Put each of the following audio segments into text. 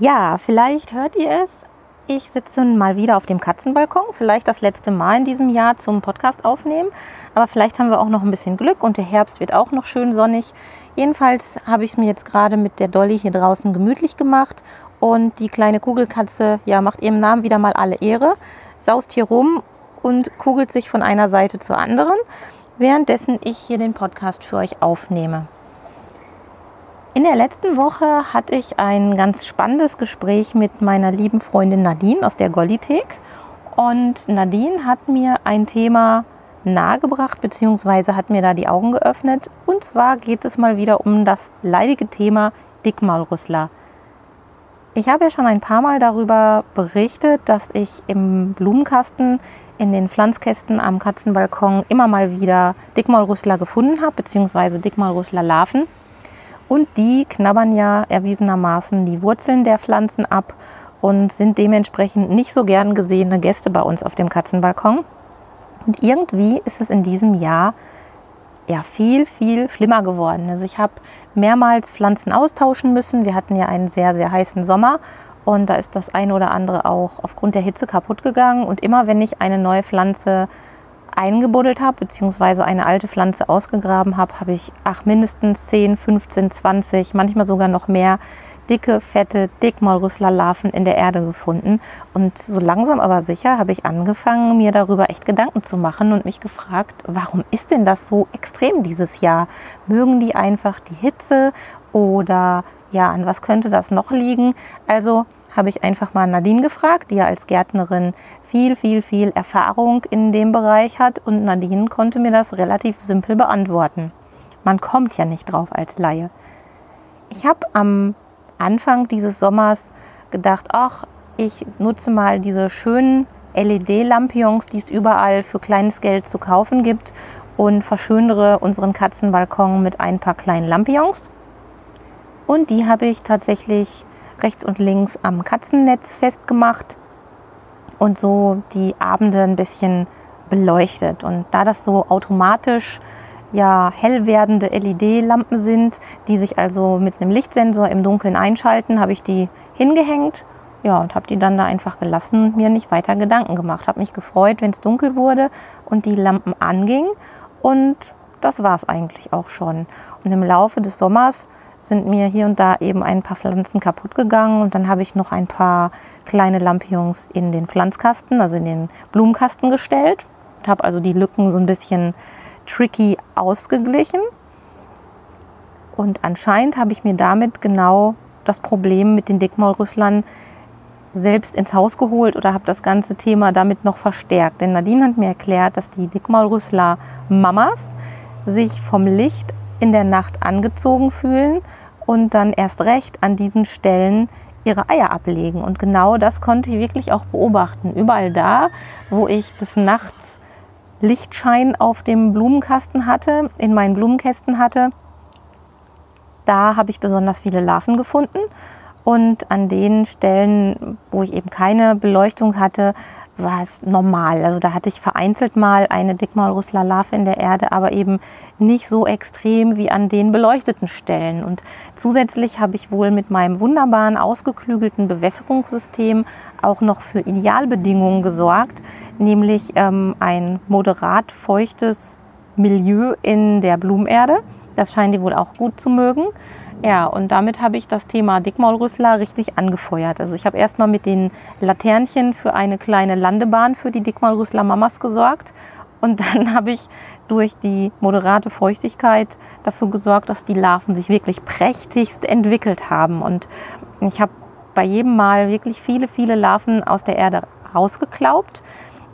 Ja, vielleicht hört ihr es. Ich sitze mal wieder auf dem Katzenbalkon, vielleicht das letzte Mal in diesem Jahr zum Podcast aufnehmen, aber vielleicht haben wir auch noch ein bisschen Glück und der Herbst wird auch noch schön sonnig. Jedenfalls habe ich es mir jetzt gerade mit der Dolly hier draußen gemütlich gemacht und die kleine Kugelkatze, ja, macht ihrem Namen wieder mal alle Ehre, saust hier rum und kugelt sich von einer Seite zur anderen, währenddessen ich hier den Podcast für euch aufnehme. In der letzten Woche hatte ich ein ganz spannendes Gespräch mit meiner lieben Freundin Nadine aus der Gollithek. Und Nadine hat mir ein Thema nahegebracht, beziehungsweise hat mir da die Augen geöffnet. Und zwar geht es mal wieder um das leidige Thema Dickmaulrüssler. Ich habe ja schon ein paar Mal darüber berichtet, dass ich im Blumenkasten in den Pflanzkästen am Katzenbalkon immer mal wieder Dickmaulrüssler gefunden habe, beziehungsweise Dickmaulrüssler-Larven. Und die knabbern ja erwiesenermaßen die Wurzeln der Pflanzen ab und sind dementsprechend nicht so gern gesehene Gäste bei uns auf dem Katzenbalkon. Und irgendwie ist es in diesem Jahr ja viel, viel schlimmer geworden. Also ich habe mehrmals Pflanzen austauschen müssen. Wir hatten ja einen sehr, sehr heißen Sommer und da ist das eine oder andere auch aufgrund der Hitze kaputt gegangen. Und immer wenn ich eine neue Pflanze eingebuddelt habe, beziehungsweise eine alte Pflanze ausgegraben habe, habe ich ach, mindestens 10, 15, 20, manchmal sogar noch mehr dicke, fette Dickmaulrüsslerlarven in der Erde gefunden. Und so langsam aber sicher habe ich angefangen, mir darüber echt Gedanken zu machen und mich gefragt, warum ist denn das so extrem dieses Jahr? Mögen die einfach die Hitze oder ja, an was könnte das noch liegen? Also habe ich einfach mal Nadine gefragt, die ja als Gärtnerin viel, viel, viel Erfahrung in dem Bereich hat. Und Nadine konnte mir das relativ simpel beantworten. Man kommt ja nicht drauf als Laie. Ich habe am Anfang dieses Sommers gedacht, ach, ich nutze mal diese schönen LED-Lampions, die es überall für kleines Geld zu kaufen gibt und verschönere unseren Katzenbalkon mit ein paar kleinen Lampions. Und die habe ich tatsächlich rechts und links am Katzennetz festgemacht und so die Abende ein bisschen beleuchtet. Und da das so automatisch ja hell werdende LED-Lampen sind, die sich also mit einem Lichtsensor im Dunkeln einschalten, habe ich die hingehängt. Ja, und habe die dann da einfach gelassen und mir nicht weiter Gedanken gemacht. Habe mich gefreut, wenn es dunkel wurde und die Lampen angingen. Und das war es eigentlich auch schon. Und im Laufe des Sommers sind mir hier und da eben ein paar Pflanzen kaputt gegangen und dann habe ich noch ein paar kleine Lampions in den Pflanzkasten, also in den Blumenkasten gestellt und habe also die Lücken so ein bisschen tricky ausgeglichen. Und anscheinend habe ich mir damit genau das Problem mit den Dickmaulrüsslern selbst ins Haus geholt oder habe das ganze Thema damit noch verstärkt. Denn Nadine hat mir erklärt, dass die Dickmaulrüssler Mamas sich vom Licht in der Nacht angezogen fühlen und dann erst recht an diesen Stellen ihre Eier ablegen. Und genau das konnte ich wirklich auch beobachten. Überall da, wo ich des Nachts Lichtschein auf dem Blumenkasten hatte, in meinen Blumenkästen hatte, da habe ich besonders viele Larven gefunden. Und an den Stellen, wo ich eben keine Beleuchtung hatte, war es normal. Also da hatte ich vereinzelt mal eine Dickmaulrüssler-Larve in der Erde, aber eben nicht so extrem wie an den beleuchteten Stellen. Und zusätzlich habe ich wohl mit meinem wunderbaren, ausgeklügelten Bewässerungssystem auch noch für Idealbedingungen gesorgt, nämlich ähm, ein moderat feuchtes Milieu in der Blumenerde. Das scheint die wohl auch gut zu mögen. Ja, und damit habe ich das Thema Dickmaulrüssler richtig angefeuert. Also ich habe erstmal mit den Laternchen für eine kleine Landebahn für die Dickmaulrüssler Mamas gesorgt. Und dann habe ich durch die moderate Feuchtigkeit dafür gesorgt, dass die Larven sich wirklich prächtigst entwickelt haben. Und ich habe bei jedem Mal wirklich viele, viele Larven aus der Erde rausgeklaubt.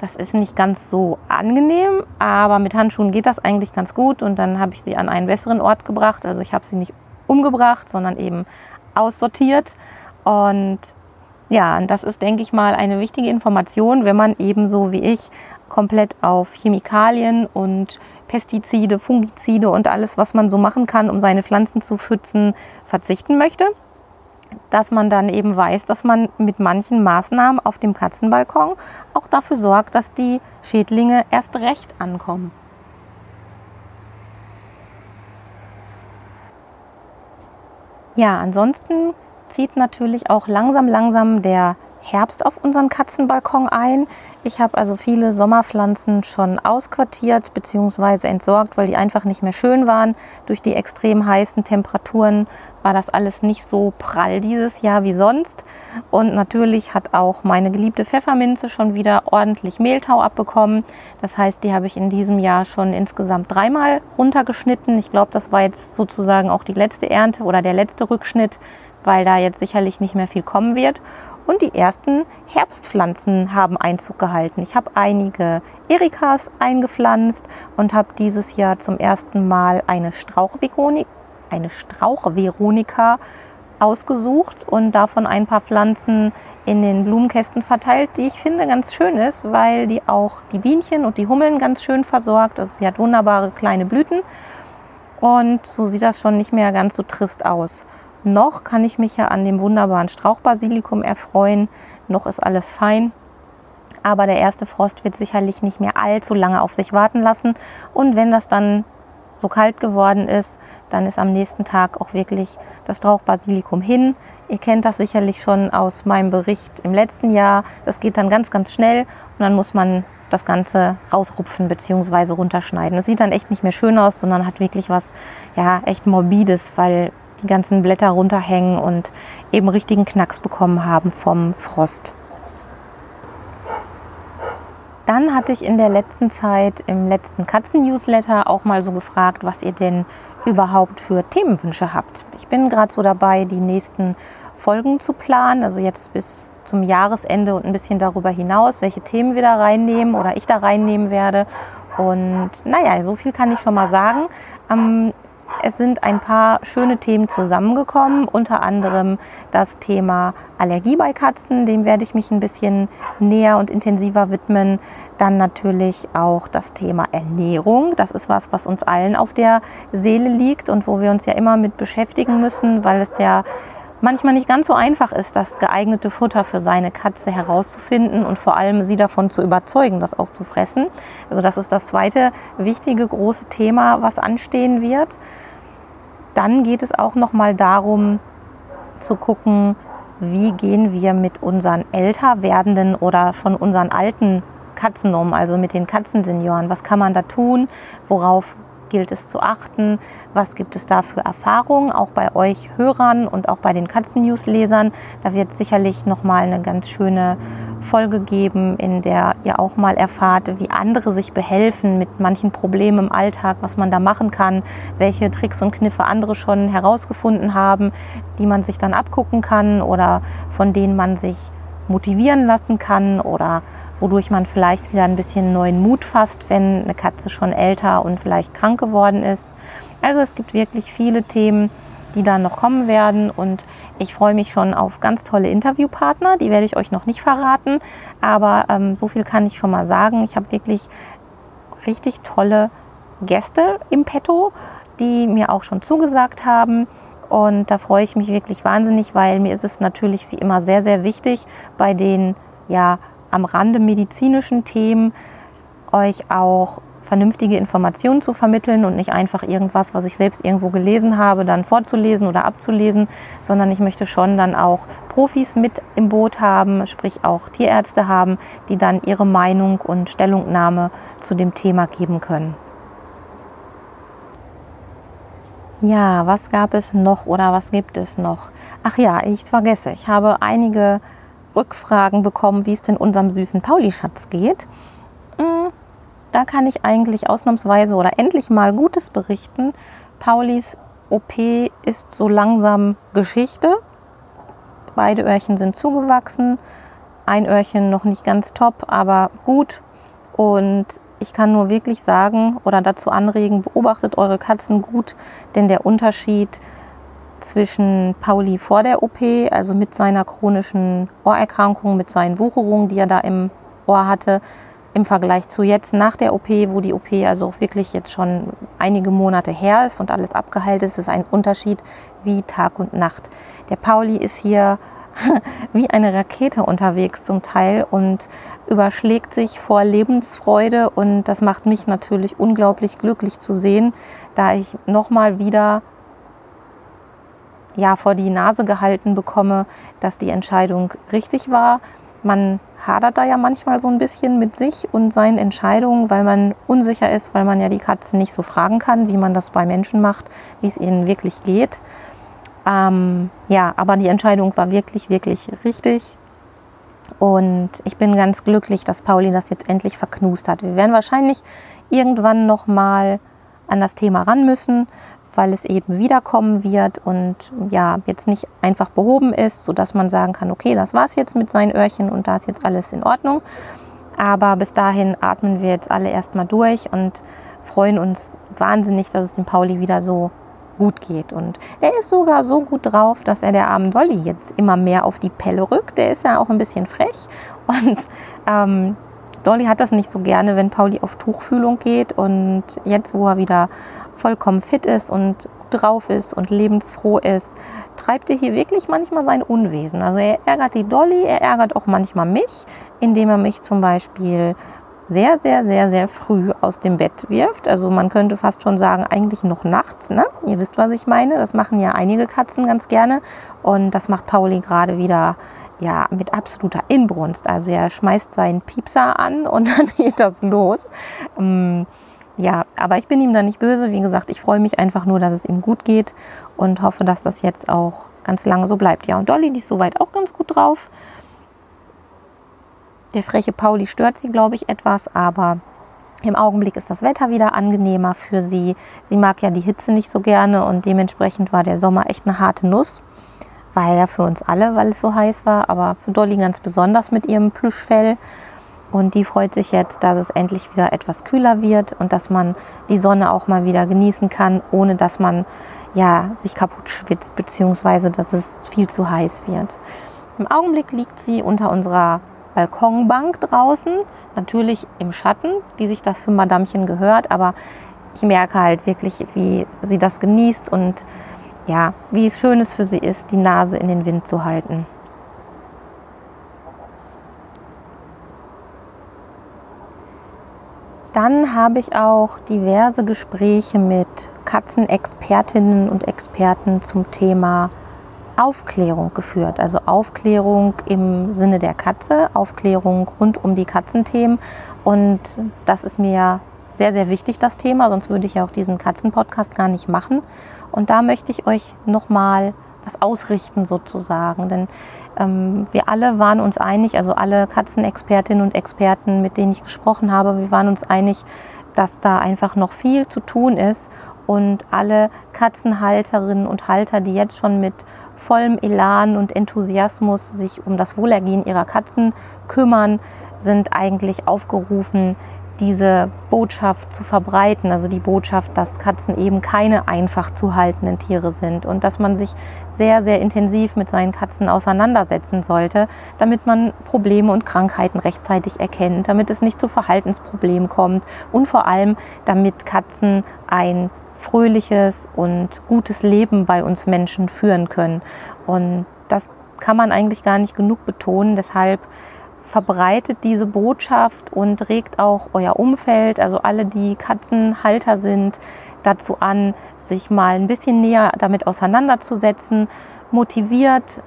Das ist nicht ganz so angenehm, aber mit Handschuhen geht das eigentlich ganz gut. Und dann habe ich sie an einen besseren Ort gebracht. Also ich habe sie nicht umgebracht, sondern eben aussortiert. Und Ja, das ist, denke ich mal, eine wichtige Information, wenn man ebenso wie ich komplett auf Chemikalien und Pestizide, Fungizide und alles, was man so machen kann, um seine Pflanzen zu schützen, verzichten möchte. Dass man dann eben weiß, dass man mit manchen Maßnahmen auf dem Katzenbalkon auch dafür sorgt, dass die Schädlinge erst recht ankommen. Ja, ansonsten zieht natürlich auch langsam, langsam der Herbst auf unseren Katzenbalkon ein. Ich habe also viele Sommerpflanzen schon ausquartiert bzw. entsorgt, weil die einfach nicht mehr schön waren. Durch die extrem heißen Temperaturen war das alles nicht so prall dieses Jahr wie sonst. Und natürlich hat auch meine geliebte Pfefferminze schon wieder ordentlich Mehltau abbekommen. Das heißt, die habe ich in diesem Jahr schon insgesamt dreimal runtergeschnitten. Ich glaube, das war jetzt sozusagen auch die letzte Ernte oder der letzte Rückschnitt, weil da jetzt sicherlich nicht mehr viel kommen wird. Und die ersten Herbstpflanzen haben Einzug gehalten. Ich habe einige Erikas eingepflanzt und habe dieses Jahr zum ersten Mal eine Strauchveronika, eine ausgesucht und davon ein paar Pflanzen in den Blumenkästen verteilt, die ich finde ganz schön ist, weil die auch die Bienchen und die Hummeln ganz schön versorgt. Also die hat wunderbare kleine Blüten und so sieht das schon nicht mehr ganz so trist aus. Noch kann ich mich ja an dem wunderbaren Strauchbasilikum erfreuen. Noch ist alles fein. Aber der erste Frost wird sicherlich nicht mehr allzu lange auf sich warten lassen. Und wenn das dann so kalt geworden ist, dann ist am nächsten Tag auch wirklich das Strauchbasilikum hin. Ihr kennt das sicherlich schon aus meinem Bericht im letzten Jahr. Das geht dann ganz, ganz schnell und dann muss man das Ganze rausrupfen bzw. runterschneiden. Es sieht dann echt nicht mehr schön aus, sondern hat wirklich was ja, echt morbides, weil die ganzen Blätter runterhängen und eben richtigen Knacks bekommen haben vom Frost. Dann hatte ich in der letzten Zeit im letzten Katzen-Newsletter auch mal so gefragt, was ihr denn überhaupt für Themenwünsche habt. Ich bin gerade so dabei, die nächsten Folgen zu planen, also jetzt bis zum Jahresende und ein bisschen darüber hinaus, welche Themen wir da reinnehmen oder ich da reinnehmen werde. Und naja, so viel kann ich schon mal sagen. Am es sind ein paar schöne Themen zusammengekommen, unter anderem das Thema Allergie bei Katzen, dem werde ich mich ein bisschen näher und intensiver widmen. Dann natürlich auch das Thema Ernährung. Das ist was, was uns allen auf der Seele liegt und wo wir uns ja immer mit beschäftigen müssen, weil es ja manchmal nicht ganz so einfach ist, das geeignete Futter für seine Katze herauszufinden und vor allem sie davon zu überzeugen, das auch zu fressen. Also das ist das zweite wichtige große Thema, was anstehen wird. Dann geht es auch noch mal darum zu gucken, wie gehen wir mit unseren älter werdenden oder schon unseren alten Katzen um, also mit den Katzensenioren. Was kann man da tun? Worauf gilt es zu achten? Was gibt es da für Erfahrungen, auch bei euch Hörern und auch bei den Katzen-News-Lesern? Da wird sicherlich nochmal eine ganz schöne Folge geben, in der ihr auch mal erfahrt, wie andere sich behelfen mit manchen Problemen im Alltag, was man da machen kann, welche Tricks und Kniffe andere schon herausgefunden haben, die man sich dann abgucken kann oder von denen man sich motivieren lassen kann oder wodurch man vielleicht wieder ein bisschen neuen Mut fasst, wenn eine Katze schon älter und vielleicht krank geworden ist. Also es gibt wirklich viele Themen, die dann noch kommen werden und ich freue mich schon auf ganz tolle Interviewpartner. Die werde ich euch noch nicht verraten, aber ähm, so viel kann ich schon mal sagen. Ich habe wirklich richtig tolle Gäste im Petto, die mir auch schon zugesagt haben. Und da freue ich mich wirklich wahnsinnig, weil mir ist es natürlich wie immer sehr, sehr wichtig, bei den ja am Rande medizinischen Themen euch auch vernünftige Informationen zu vermitteln und nicht einfach irgendwas, was ich selbst irgendwo gelesen habe, dann vorzulesen oder abzulesen, sondern ich möchte schon dann auch Profis mit im Boot haben, sprich auch Tierärzte haben, die dann ihre Meinung und Stellungnahme zu dem Thema geben können. Ja, was gab es noch oder was gibt es noch? Ach ja, ich vergesse, ich habe einige Rückfragen bekommen, wie es denn unserem süßen Pauli-Schatz geht. Hm, da kann ich eigentlich ausnahmsweise oder endlich mal Gutes berichten. Paulis OP ist so langsam Geschichte. Beide Öhrchen sind zugewachsen. Ein Öhrchen noch nicht ganz top, aber gut. Und ich kann nur wirklich sagen oder dazu anregen, beobachtet eure Katzen gut, denn der Unterschied zwischen Pauli vor der OP, also mit seiner chronischen Ohrerkrankung, mit seinen Wucherungen, die er da im Ohr hatte, im Vergleich zu jetzt nach der OP, wo die OP also auch wirklich jetzt schon einige Monate her ist und alles abgeheilt ist, ist ein Unterschied wie Tag und Nacht. Der Pauli ist hier wie eine Rakete unterwegs zum Teil und überschlägt sich vor Lebensfreude und das macht mich natürlich unglaublich glücklich zu sehen, da ich nochmal wieder ja, vor die Nase gehalten bekomme, dass die Entscheidung richtig war. Man hadert da ja manchmal so ein bisschen mit sich und seinen Entscheidungen, weil man unsicher ist, weil man ja die Katzen nicht so fragen kann, wie man das bei Menschen macht, wie es ihnen wirklich geht. Ähm, ja, aber die Entscheidung war wirklich, wirklich richtig. Und ich bin ganz glücklich, dass Pauli das jetzt endlich verknust hat. Wir werden wahrscheinlich irgendwann noch mal an das Thema ran müssen, weil es eben wiederkommen wird und ja, jetzt nicht einfach behoben ist, sodass man sagen kann, okay, das war's jetzt mit seinen Öhrchen und da ist jetzt alles in Ordnung. Aber bis dahin atmen wir jetzt alle erstmal durch und freuen uns wahnsinnig, dass es dem Pauli wieder so gut geht. Und er ist sogar so gut drauf, dass er der armen Dolly jetzt immer mehr auf die Pelle rückt. Der ist ja auch ein bisschen frech und ähm, Dolly hat das nicht so gerne, wenn Pauli auf Tuchfühlung geht. Und jetzt, wo er wieder vollkommen fit ist und drauf ist und lebensfroh ist, treibt er hier wirklich manchmal sein Unwesen. Also er ärgert die Dolly, er ärgert auch manchmal mich, indem er mich zum Beispiel sehr, sehr, sehr, sehr früh aus dem Bett wirft. Also man könnte fast schon sagen, eigentlich noch nachts. Ne? Ihr wisst, was ich meine. Das machen ja einige Katzen ganz gerne. Und das macht Pauli gerade wieder ja, mit absoluter Inbrunst. Also er schmeißt seinen Piepser an und dann geht das los. Ähm, ja, aber ich bin ihm da nicht böse. Wie gesagt, ich freue mich einfach nur, dass es ihm gut geht und hoffe, dass das jetzt auch ganz lange so bleibt. Ja, und Dolly, die ist soweit auch ganz gut drauf. Der freche Pauli stört sie, glaube ich, etwas, aber im Augenblick ist das Wetter wieder angenehmer für sie. Sie mag ja die Hitze nicht so gerne und dementsprechend war der Sommer echt eine harte Nuss. War ja für uns alle, weil es so heiß war, aber für Dolly ganz besonders mit ihrem Plüschfell. Und die freut sich jetzt, dass es endlich wieder etwas kühler wird und dass man die Sonne auch mal wieder genießen kann, ohne dass man ja, sich kaputt schwitzt, beziehungsweise dass es viel zu heiß wird. Im Augenblick liegt sie unter unserer Balkonbank draußen, natürlich im Schatten, wie sich das für Madamchen gehört, aber ich merke halt wirklich, wie sie das genießt und ja, wie schön es für sie ist, die Nase in den Wind zu halten. Dann habe ich auch diverse Gespräche mit Katzenexpertinnen und Experten zum Thema Aufklärung geführt. Also Aufklärung im Sinne der Katze, Aufklärung rund um die Katzenthemen. Und das ist mir sehr, sehr wichtig, das Thema, sonst würde ich ja auch diesen Katzenpodcast gar nicht machen. Und da möchte ich euch nochmal was ausrichten sozusagen. Denn ähm, wir alle waren uns einig, also alle Katzenexpertinnen und Experten, mit denen ich gesprochen habe, wir waren uns einig, dass da einfach noch viel zu tun ist und alle Katzenhalterinnen und Halter, die jetzt schon mit vollem Elan und Enthusiasmus sich um das Wohlergehen ihrer Katzen kümmern, sind eigentlich aufgerufen, diese Botschaft zu verbreiten, also die Botschaft, dass Katzen eben keine einfach zu haltenden Tiere sind und dass man sich sehr, sehr intensiv mit seinen Katzen auseinandersetzen sollte, damit man Probleme und Krankheiten rechtzeitig erkennt, damit es nicht zu Verhaltensproblemen kommt und vor allem, damit Katzen ein fröhliches und gutes Leben bei uns Menschen führen können. Und das kann man eigentlich gar nicht genug betonen. Deshalb verbreitet diese Botschaft und regt auch euer Umfeld, also alle, die Katzenhalter sind, dazu an, sich mal ein bisschen näher damit auseinanderzusetzen. Motiviert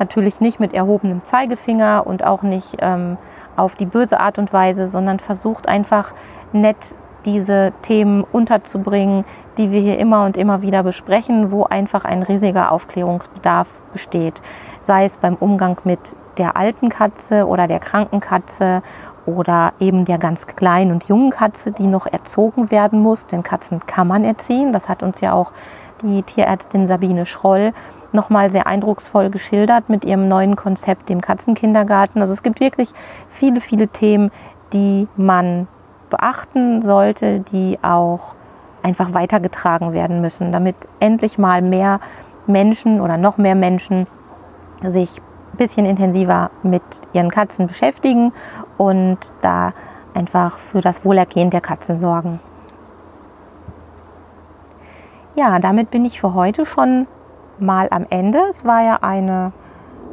natürlich nicht mit erhobenem Zeigefinger und auch nicht ähm, auf die böse Art und Weise, sondern versucht einfach nett diese Themen unterzubringen, die wir hier immer und immer wieder besprechen, wo einfach ein riesiger Aufklärungsbedarf besteht. Sei es beim Umgang mit der alten Katze oder der kranken Katze oder eben der ganz kleinen und jungen Katze, die noch erzogen werden muss. Denn Katzen kann man erziehen. Das hat uns ja auch die Tierärztin Sabine Schroll nochmal sehr eindrucksvoll geschildert mit ihrem neuen Konzept, dem Katzenkindergarten. Also es gibt wirklich viele, viele Themen, die man beachten sollte, die auch einfach weitergetragen werden müssen, damit endlich mal mehr Menschen oder noch mehr Menschen sich ein bisschen intensiver mit ihren Katzen beschäftigen und da einfach für das Wohlergehen der Katzen sorgen. Ja, damit bin ich für heute schon mal am Ende. Es war ja eine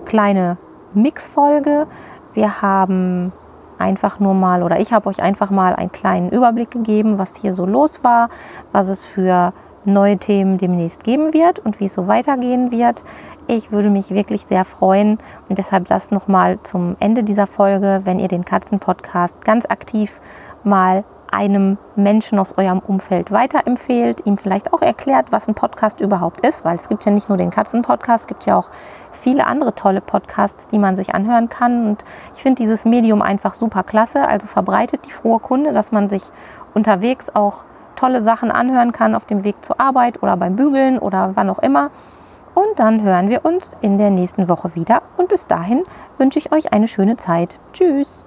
kleine Mixfolge. Wir haben einfach nur mal oder ich habe euch einfach mal einen kleinen Überblick gegeben, was hier so los war, was es für neue Themen demnächst geben wird und wie es so weitergehen wird. Ich würde mich wirklich sehr freuen und deshalb das nochmal zum Ende dieser Folge, wenn ihr den Katzen-Podcast ganz aktiv mal einem Menschen aus eurem Umfeld weiterempfehlt, ihm vielleicht auch erklärt, was ein Podcast überhaupt ist, weil es gibt ja nicht nur den Katzen-Podcast, es gibt ja auch viele andere tolle Podcasts, die man sich anhören kann. Und ich finde dieses Medium einfach super klasse. Also verbreitet die frohe Kunde, dass man sich unterwegs auch tolle Sachen anhören kann auf dem Weg zur Arbeit oder beim Bügeln oder wann auch immer. Und dann hören wir uns in der nächsten Woche wieder. Und bis dahin wünsche ich euch eine schöne Zeit. Tschüss.